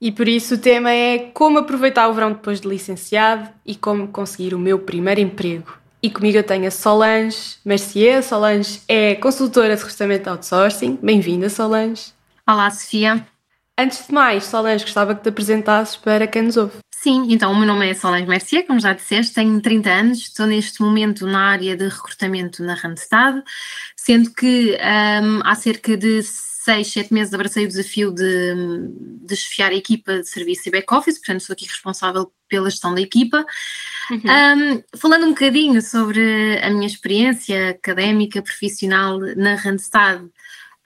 e por isso o tema é como aproveitar o verão depois de licenciado e como conseguir o meu primeiro emprego. E comigo eu tenho a Solange Mercier. Solange é consultora de recrutamento outsourcing. Bem-vinda, Solange. Olá, Sofia. Antes de mais, Solange, gostava que te apresentasses para quem nos ouve. Sim, então o meu nome é Solange Mercier, como já disseste, tenho 30 anos, estou neste momento na área de recrutamento na Randstad, sendo que um, há cerca de seis, sete meses abracei o desafio de, de chefiar a equipa de serviço e back-office, portanto sou aqui responsável pela gestão da equipa. Uhum. Um, falando um bocadinho sobre a minha experiência académica, profissional na Randstad,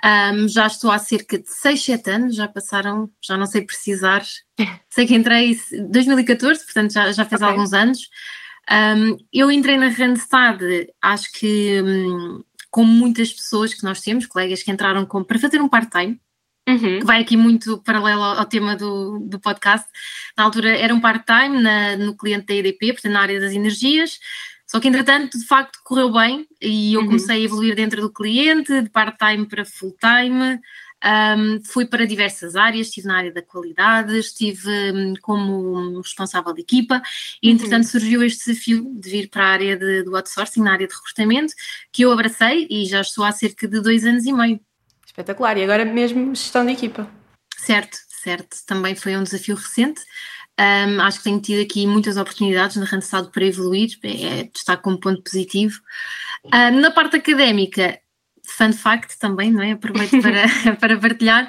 um, já estou há cerca de 6, 7 anos, já passaram, já não sei precisar, sei que entrei em 2014, portanto já, já fez okay. alguns anos. Um, eu entrei na Randstad, acho que um, como muitas pessoas que nós temos, colegas que entraram com, para fazer um part-time, uhum. que vai aqui muito paralelo ao, ao, tema do, do podcast. Na altura era um part-time no cliente da EDP, portanto na área das energias, só que entretanto de facto correu bem e eu uhum. comecei a evoluir dentro do cliente, de part-time para full-time. Um, fui para diversas áreas, estive na área da qualidade, estive um, como responsável de equipa e uhum. entretanto surgiu este desafio de vir para a área de, do outsourcing, na área de recrutamento, que eu abracei e já estou há cerca de dois anos e meio. Espetacular, e agora mesmo gestão de equipa. Certo, certo, também foi um desafio recente. Um, acho que tenho tido aqui muitas oportunidades na Randstad para evoluir, é, destaco como ponto positivo. Um, na parte académica, fun fact também, não é? Aproveito para, para partilhar.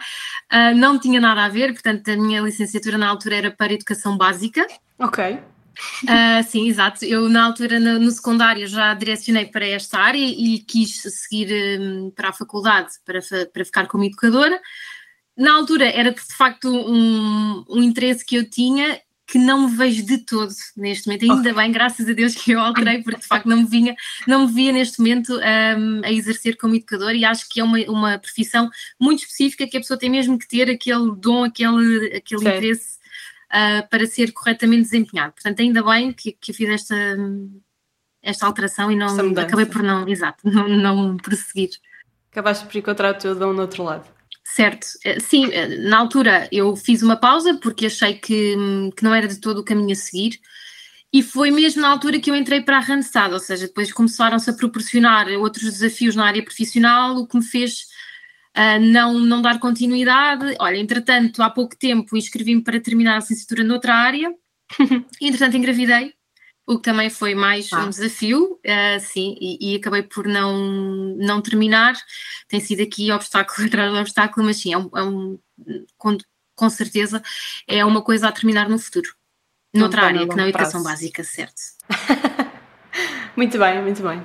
Uh, não tinha nada a ver, portanto, a minha licenciatura na altura era para educação básica. Ok. Uh, sim, exato. Eu, na altura, no, no, secundário, já direcionei para esta área e quis seguir um, para a faculdade para, para ficar como educadora. Na altura, era de facto um, um interesse que eu tinha que não me vejo de todo neste momento. Ainda bem, graças a Deus que eu alterei, porque de facto não me vinha, não me via neste momento um, a exercer como educador e acho que é uma, uma profissão muito específica que a pessoa tem mesmo que ter aquele dom, aquele, aquele interesse uh, para ser corretamente desempenhado. Portanto, ainda bem que, que eu fiz esta, esta alteração e não acabei por não, exato, não, não prosseguir. Acabaste por encontrar o teu dom no outro lado. Certo, eh, sim, eh, na altura eu fiz uma pausa porque achei que, que não era de todo o caminho a seguir e foi mesmo na altura que eu entrei para a Randstad, ou seja, depois começaram-se a proporcionar outros desafios na área profissional, o que me fez uh, não, não dar continuidade. Olha, entretanto, há pouco tempo inscrevi-me para terminar a licenciatura noutra área, entretanto engravidei o que também foi mais ah. um desafio, uh, sim, e, e, acabei por não, não terminar. Tem sido aqui obstáculo atrás de obstáculo, mas sim, é um, é um com, com, certeza é uma coisa a terminar no futuro, noutra área, que não é educação básica, certo. muito bem, muito bem.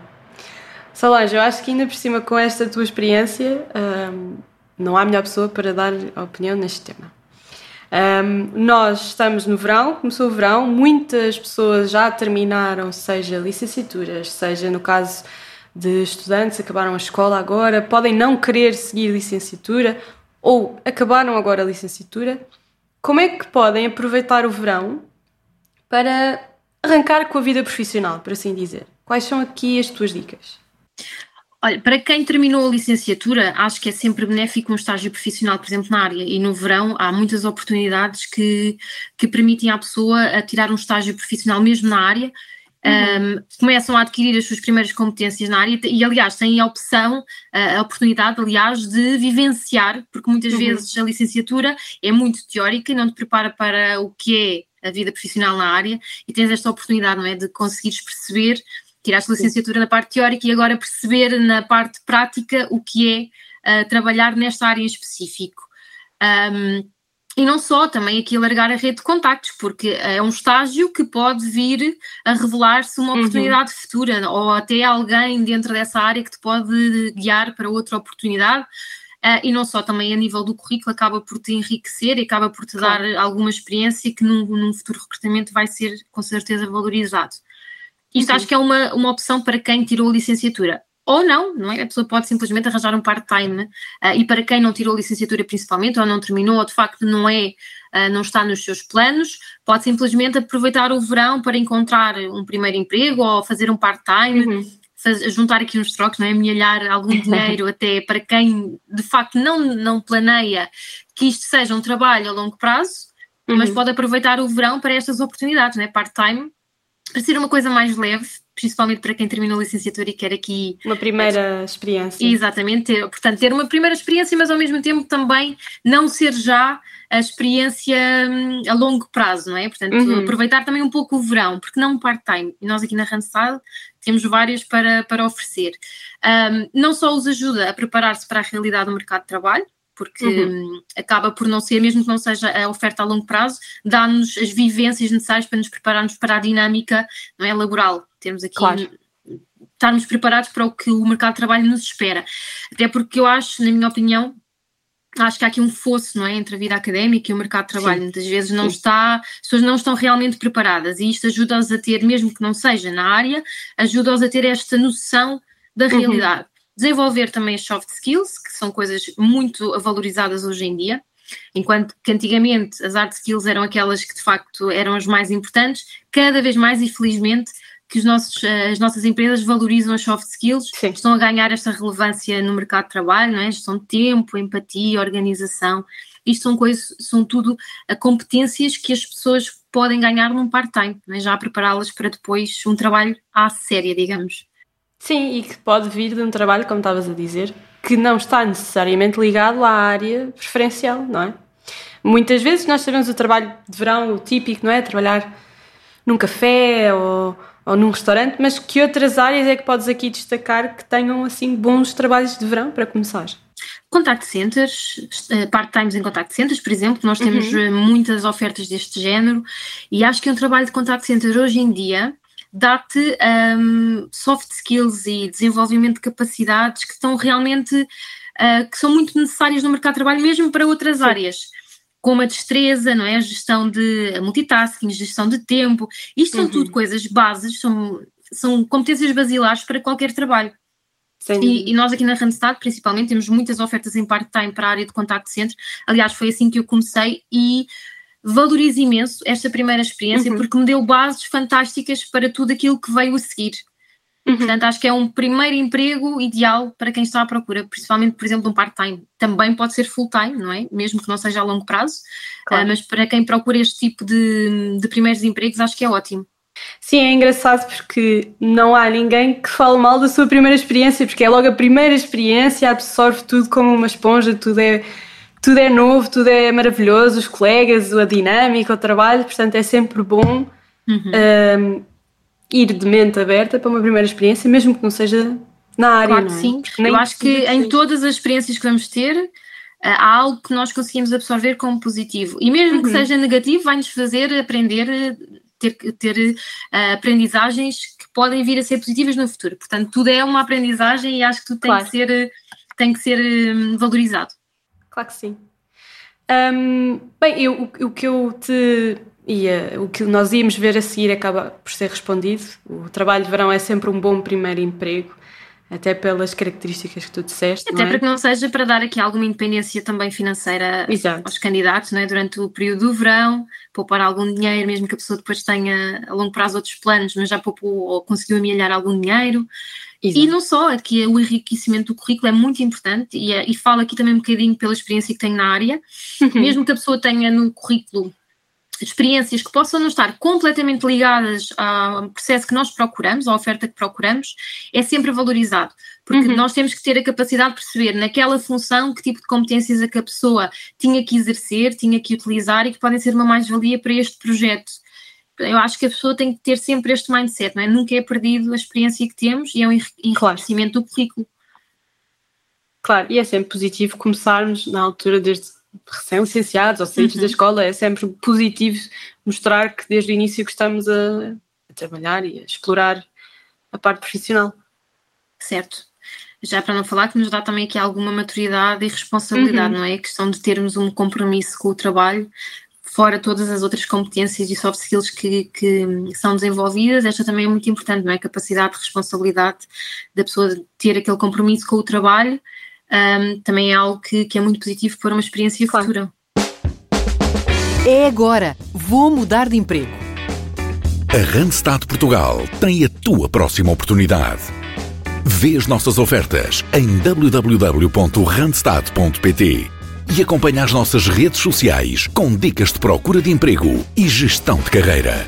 Solange, eu acho que ainda por cima com esta tua experiência, um, não há melhor pessoa para dar opinião neste tema. Um, nós estamos no verão, começou o verão, muitas pessoas já terminaram, seja licenciaturas, seja no caso de estudantes, acabaram a escola agora, podem não querer seguir licenciatura ou acabaram agora a licenciatura. Como é que podem aproveitar o verão para arrancar com a vida profissional, por assim dizer? Quais são aqui as tuas dicas? Olha, para quem terminou a licenciatura, acho que é sempre benéfico um estágio profissional, por exemplo, na área. E no verão há muitas oportunidades que, que permitem à pessoa a tirar um estágio profissional mesmo na área. Uhum. Um, começam a adquirir as suas primeiras competências na área e, aliás, têm a opção, a oportunidade, aliás, de vivenciar, porque muitas uhum. vezes a licenciatura é muito teórica e não te prepara para o que é a vida profissional na área e tens esta oportunidade, não é, de conseguires perceber tiraste licenciatura na parte teórica e agora perceber na parte prática o que é uh, trabalhar nesta área em específico. Um, e não só, também aqui alargar a rede de contactos, porque é um estágio que pode vir a revelar-se uma uhum. oportunidade uhum. futura, ou até alguém dentro dessa área que te pode guiar para outra oportunidade. Uh, e não só, também a nível do currículo, acaba por te enriquecer e acaba por te claro. dar alguma experiência que num, num futuro recrutamento vai ser com certeza valorizado. Isto uhum. acho que é uma, uma opção para quem tirou a licenciatura. Ou não, não é? A pessoa pode simplesmente arranjar um part-time uh, e para quem não tirou a licenciatura principalmente, ou não terminou, ou de facto não é, uh, não está nos seus planos, pode simplesmente aproveitar o verão para encontrar um primeiro emprego ou fazer um part-time. Uhum. juntar aqui uns trocos, não é? Amealhar algum dinheiro até para quem de facto não, não planeia que isto seja um trabalho a longo prazo, uhum. mas pode aproveitar o verão para estas oportunidades, não é? Part-time, para ser uma coisa mais leve, principalmente para quem terminou a licenciatura e quer aqui. Uma primeira experiência. Exatamente, ter, portanto, ter uma primeira experiência, mas ao mesmo tempo também não ser já a experiência hum, a longo prazo, não é? Portanto, uhum. aproveitar também um pouco o verão, porque não um part-time. E nós aqui na Randstad temos várias para, para oferecer. Um, não só os ajuda a preparar-se para a realidade do mercado de trabalho, porque uhum. acaba por não ser, mesmo que não seja a oferta a longo prazo, dá-nos as vivências necessárias para nos prepararmos para a dinâmica não é, laboral. Temos aqui claro. estarmos preparados para o que o mercado de trabalho nos espera. Até porque eu acho, na minha opinião, acho que há aqui um fosso não é, entre a vida académica e o mercado de trabalho. Sim. Muitas vezes não Sim. está, as pessoas não estão realmente preparadas e isto ajuda-os a ter, mesmo que não seja na área, ajuda-os a ter esta noção da uhum. realidade. Uhum desenvolver também as soft skills, que são coisas muito valorizadas hoje em dia, enquanto que antigamente as hard skills eram aquelas que de facto eram as mais importantes, cada vez mais, infelizmente, que os nossos, as nossas empresas valorizam as soft skills, Sim. estão a ganhar esta relevância no mercado de trabalho, não é? gestão de tempo, empatia, organização, isto são coisas, são tudo competências que as pessoas podem ganhar num part-time, é? já prepará-las para depois um trabalho à séria, digamos. Sim, e que pode vir de um trabalho, como estavas a dizer, que não está necessariamente ligado à área preferencial, não é? Muitas vezes nós sabemos o trabalho de verão, o típico, não é? Trabalhar num café ou, ou num restaurante, mas que outras áreas é que podes aqui destacar que tenham assim bons trabalhos de verão para começar? Contact centers, eh, part-times em contact centers, por exemplo, nós temos uhum. Eh, muitas ofertas deste género e acho que um trabalho de contact center hoje em dia dá-te um, soft skills e desenvolvimento de capacidades que estão realmente, uh, que são muito necessárias no mercado de trabalho, mesmo para outras Sim. áreas como a destreza, não é? A gestão de multitasking, gestão de tempo. Isto uhum. são tudo coisas bases, são, são competências basilares para qualquer trabalho. E, e, nós aqui na Randstad, principalmente, temos muitas ofertas em part-time para a área de contact center. Aliás, foi assim que eu comecei e valorizo imenso esta primeira experiência uhum. porque me deu bases fantásticas para tudo aquilo que veio a seguir. Uhum. Portanto, acho que é um primeiro emprego ideal para quem está à procura, principalmente, por exemplo, de um part-time. Também pode ser full-time, não é? Mesmo que não seja a longo prazo, claro. uh, mas para quem procura este tipo de, de primeiros empregos, acho que é ótimo. Sim, é engraçado porque não há ninguém que fale mal da sua primeira experiência, porque é logo a primeira experiência, absorve tudo como uma esponja, tudo é tudo é novo, tudo é maravilhoso, os colegas, a dinâmica, o trabalho, portanto é sempre bom uhum. um, ir de mente aberta para uma primeira experiência, mesmo que não seja na área. Claro, é? sim. Eu acho que em todas as experiências que vamos ter, eh, há algo que nós conseguimos absorver como positivo. E mesmo uhum. que seja negativo, vai-nos fazer aprender, ter, ter uh, aprendizagens que podem vir a ser positivas no futuro. Portanto, tudo é uma aprendizagem e acho que tudo tem claro. que ser, tem que ser um, valorizado. Claro que sim. Um, bem, eu, o, o, que eu te ia, o que nós íamos ver a seguir acaba por ser respondido. O trabalho de verão é sempre um bom primeiro emprego, até pelas características que tu disseste. Até é? para que não seja para dar aqui alguma independência também financeira Exato. aos candidatos, não é? durante o período do verão, poupar algum dinheiro, mesmo que a pessoa depois tenha a longo prazo outros planos, mas já poupou ou conseguiu amelhar algum dinheiro. Exato. E não só, aqui o enriquecimento do currículo é muito importante e, é, e falo aqui também um bocadinho pela experiência que tenho na área, uhum. mesmo que a pessoa tenha no currículo experiências que possam não estar completamente ligadas ao processo que nós procuramos, à oferta que procuramos, é sempre valorizado. Porque uhum. nós temos que ter a capacidade de perceber naquela função que tipo de competências a que a pessoa tinha que exercer, tinha que utilizar e que podem ser uma mais-valia para este projeto eu acho que a pessoa tem que ter sempre este mindset, não é? Nunca é perdido a experiência que temos e é um enriquecimento claro. do currículo. Claro, e é sempre positivo começarmos na altura desde recém-licenciados ou saídos uhum. da escola, é sempre positivo mostrar que desde o início gostamos a, a trabalhar e a explorar a parte profissional. Certo já para não falar que nos dá também aqui alguma maturidade e responsabilidade, uhum. não é? A questão de termos um compromisso com o trabalho, fora todas as outras competências e soft skills que, que, são desenvolvidas, esta também é muito importante, não é? A capacidade de responsabilidade da pessoa ter aquele compromisso com o trabalho um, também é algo que, que, é muito positivo para uma experiência claro. futura. É agora! Vou mudar de emprego. A Randstad Portugal tem a tua próxima oportunidade. Vê as nossas ofertas em www.randstad.pt e acompanha as nossas redes sociais com dicas de procura de emprego e gestão de carreira.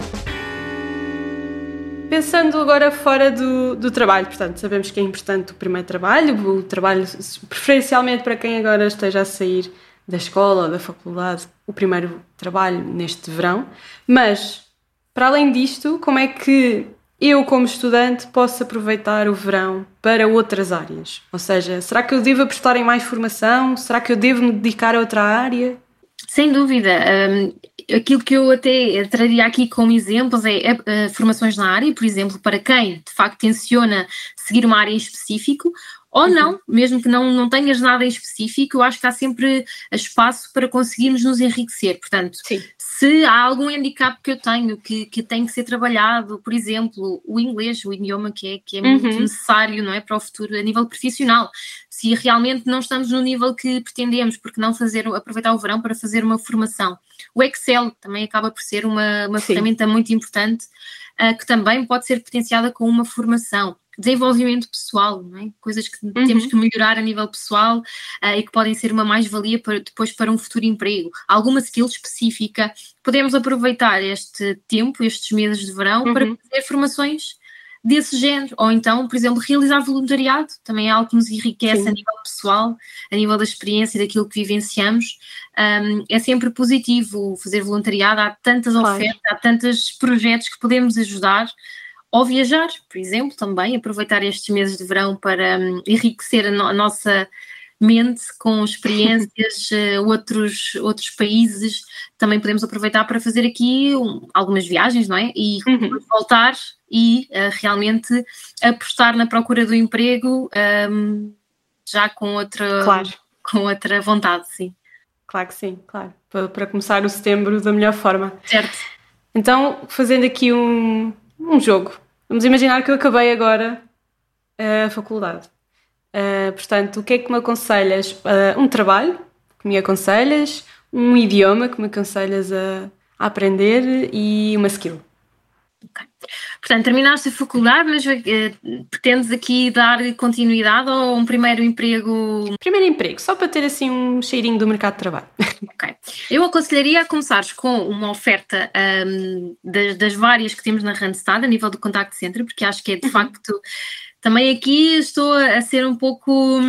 Pensando agora fora do, do trabalho, portanto, sabemos que é importante o primeiro trabalho, o trabalho preferencialmente para quem agora esteja a sair da escola ou da faculdade, o primeiro trabalho neste verão, mas para além disto, como é que eu, como estudante, posso aproveitar o verão para outras áreas? Ou seja, será que eu devo apostar em mais formação? Será que eu devo me dedicar a outra área? Sem dúvida. Um, aquilo que eu até traria aqui como exemplos é, é, é, formações na área, por exemplo, para quem de facto tenciona seguir uma área em específico, ou não, mesmo que não, não tenhas nada em específico, eu acho que há sempre espaço para conseguirmos nos enriquecer. Portanto, Sim se há algum handicap que eu tenho que, que tem que ser trabalhado, por exemplo, o inglês, o idioma que é, que é muito uhum. necessário não é, para o futuro a nível profissional. Se realmente não estamos no nível que pretendemos, porque não fazer, aproveitar o verão para fazer uma formação. O Excel também acaba por ser uma, uma ferramenta muito importante uh, que também pode ser potenciada com uma formação desenvolvimento pessoal, é? coisas que uhum. temos que melhorar a nível pessoal uh, e que podem ser uma mais-valia depois para um futuro emprego. Alguma skill específica. Podemos aproveitar este tempo, estes meses de verão, uhum. para fazer formações desse género, ou então, por exemplo, realizar voluntariado, também é algo que nos enriquece Sim. a nível pessoal, a nível da experiência e daquilo que vivenciamos. Um, é sempre positivo fazer voluntariado, há tantas claro. ofertas, há tantos projetos que podemos ajudar ou viajar, por exemplo, também, aproveitar estes meses de verão para um, enriquecer a, no a, nossa mente com experiências, uh, outros, outros países, também podemos aproveitar para fazer aqui um, algumas viagens, não é? E uhum. voltar e uh, realmente apostar na procura do emprego um, já com outra, claro. com outra vontade, sim. Claro que sim, claro. Para, para começar o setembro da melhor forma. Certo. Então, fazendo aqui um, um jogo. Vamos imaginar que eu acabei agora a faculdade. Uh, portanto, o que é que me aconselhas? Uh, um trabalho que me aconselhas, um idioma que me aconselhas a, a aprender e uma skill. Ok. Portanto, terminaste a faculdade, mas uh, pretendes aqui dar continuidade ou um primeiro emprego? Primeiro emprego, só para ter assim um cheirinho do mercado de trabalho. Ok. Eu aconselharia a começares com uma oferta um, das, das, várias que temos na Randstad a nível do contact center, porque acho que é de facto. Também aqui estou a ser um pouco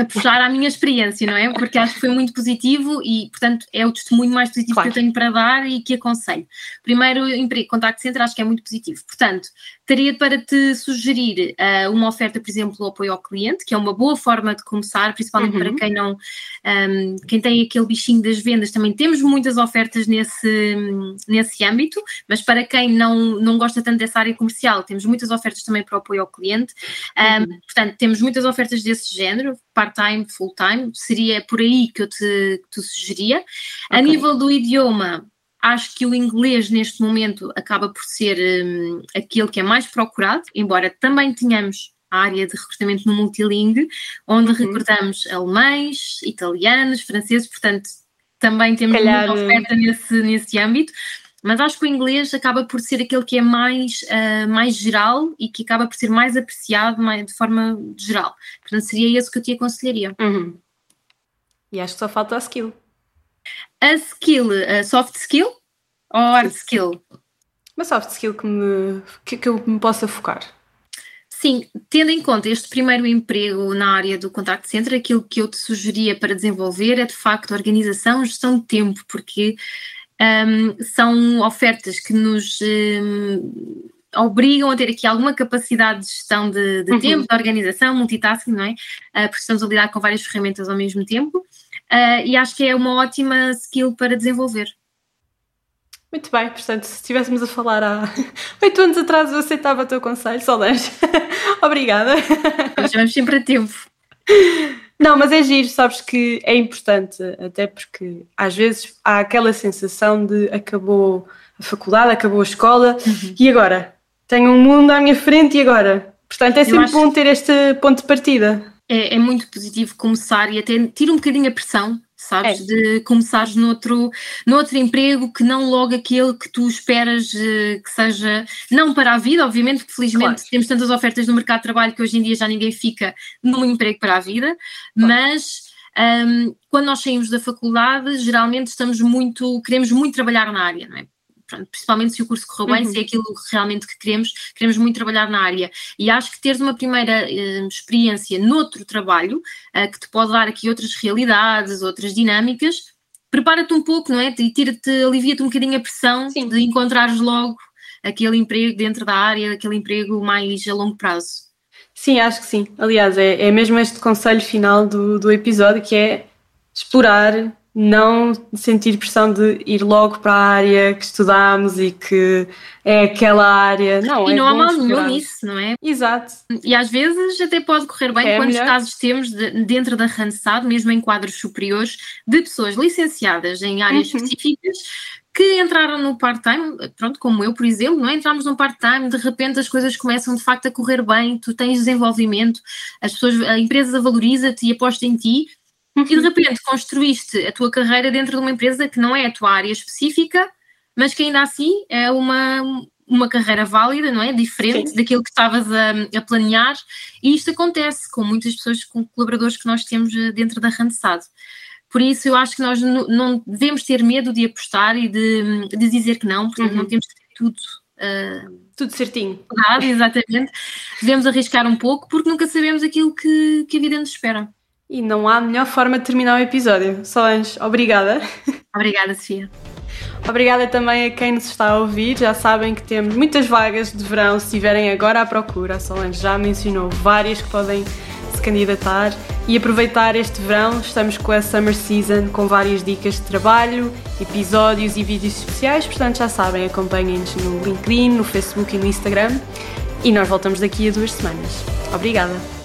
a puxar a minha experiência, não é? Porque acho que foi muito positivo e, portanto, é o testemunho mais positivo claro. que eu tenho para dar e que aconselho. Primeiro emprego, contact center, acho que é muito positivo. Portanto, teria para te sugerir uh, uma oferta, por exemplo, o apoio ao cliente, que é uma boa forma de começar, principalmente uhum. para quem não, um, quem tem aquele bichinho das vendas, também temos muitas ofertas nesse, nesse âmbito, mas para quem não, não gosta tanto dessa área comercial, temos muitas ofertas também para o apoio ao cliente. Um, uhum. Portanto, temos muitas ofertas desse género, part-time, full-time, seria por aí que eu te, que te sugeria. Okay. A nível do idioma, acho que o inglês neste momento acaba por ser um, aquele que é mais procurado, embora também tenhamos a área de recrutamento no multilingue, onde uhum. recrutamos alemães, italianos, franceses, portanto também temos Calhar... muita oferta nesse, nesse âmbito. Mas acho que o inglês acaba por ser aquele que é mais, uh, mais geral e que acaba por ser mais apreciado mais, de forma geral. Portanto, seria esse que eu te aconselharia. Uhum. E acho que só falta a skill. A skill, a soft skill ou hard skill? Uma soft skill que, me, que, que eu me possa focar. Sim, tendo em conta este primeiro emprego na área do contact center, aquilo que eu te sugeria para desenvolver é de facto organização, gestão de tempo, porque um, são ofertas que nos um, obrigam a ter aqui alguma capacidade de gestão de, de uhum. tempo, de organização, multitasking, não é? Uh, porque estamos a lidar com várias ferramentas ao mesmo tempo uh, e acho que é uma ótima skill para desenvolver. Muito bem, portanto, se estivéssemos a falar há oito anos atrás, eu aceitava o teu conselho, Solange. Obrigada. Nós vamos sempre a tempo. Não, mas é giro, sabes que é importante, até porque às vezes há aquela sensação de acabou a faculdade, acabou a escola uhum. e agora? Tenho um mundo à minha frente e agora? Portanto, é sempre bom ter este ponto de partida. É, é, muito positivo começar e até tira um bocadinho a pressão, sabes? É. De começares noutro, noutro emprego que não logo aquele que tu esperas uh, que seja, não para a vida, obviamente, porque felizmente claro. temos tantas ofertas no mercado de trabalho que hoje em dia já ninguém fica num emprego para a vida, claro. mas. Um, quando nós saímos da faculdade, geralmente estamos muito, queremos muito trabalhar na área, não é? Principalmente se o curso correu bem, uhum. se é aquilo realmente que queremos, queremos muito trabalhar na área. E acho que teres uma primeira uh, experiência noutro trabalho, uh, que te pode dar aqui outras realidades, outras dinâmicas, prepara-te um pouco, não é? E tira-te, alivia-te um bocadinho a pressão Sim. de encontrares logo aquele emprego dentro da área, aquele emprego mais a longo prazo. Sim, acho que sim. Aliás, é, é mesmo este conselho final do, do episódio que é explorar não sentir pressão de ir logo para a área que estudámos e que é aquela área. Não, e é não há mal nenhum nisso, não é? Exato. E às vezes até pode correr bem. É Quantos melhor? casos temos de, dentro da Randstad, mesmo em quadros superiores, de pessoas licenciadas em áreas uhum. específicas que entraram no part-time, pronto, como eu, por exemplo, não é? Entramos num part-time, de repente as coisas começam de facto a correr bem, tu tens desenvolvimento, as pessoas, a empresa valoriza-te e aposta em ti, e de repente construíste a tua carreira dentro de uma empresa que não é a tua área específica, mas que ainda assim é uma, uma carreira válida, não é? Diferente Sim. daquilo que estavas a, a, planear. E isto acontece com muitas pessoas, com colaboradores que nós temos eh, dentro da Randstad. Por isso, eu acho que nós não devemos ter medo de apostar e de, de dizer que não, porque uhum. não temos que ter tudo. Uh, tudo certinho. Claro, exatamente. Devemos arriscar um pouco, porque nunca sabemos aquilo que, que a vida nos espera. E não há melhor forma de terminar o episódio. Solange, obrigada. Obrigada, Sofia. Obrigada também a quem nos está a ouvir. Já sabem que temos muitas vagas de verão se estiverem agora à procura. A Solange já mencionou várias que podem se candidatar e aproveitar este verão. Estamos com a Summer Season com várias dicas de trabalho, episódios e vídeos especiais. Portanto, já sabem, acompanhem-nos no LinkedIn, no Facebook e no Instagram. E nós voltamos daqui a duas semanas. Obrigada!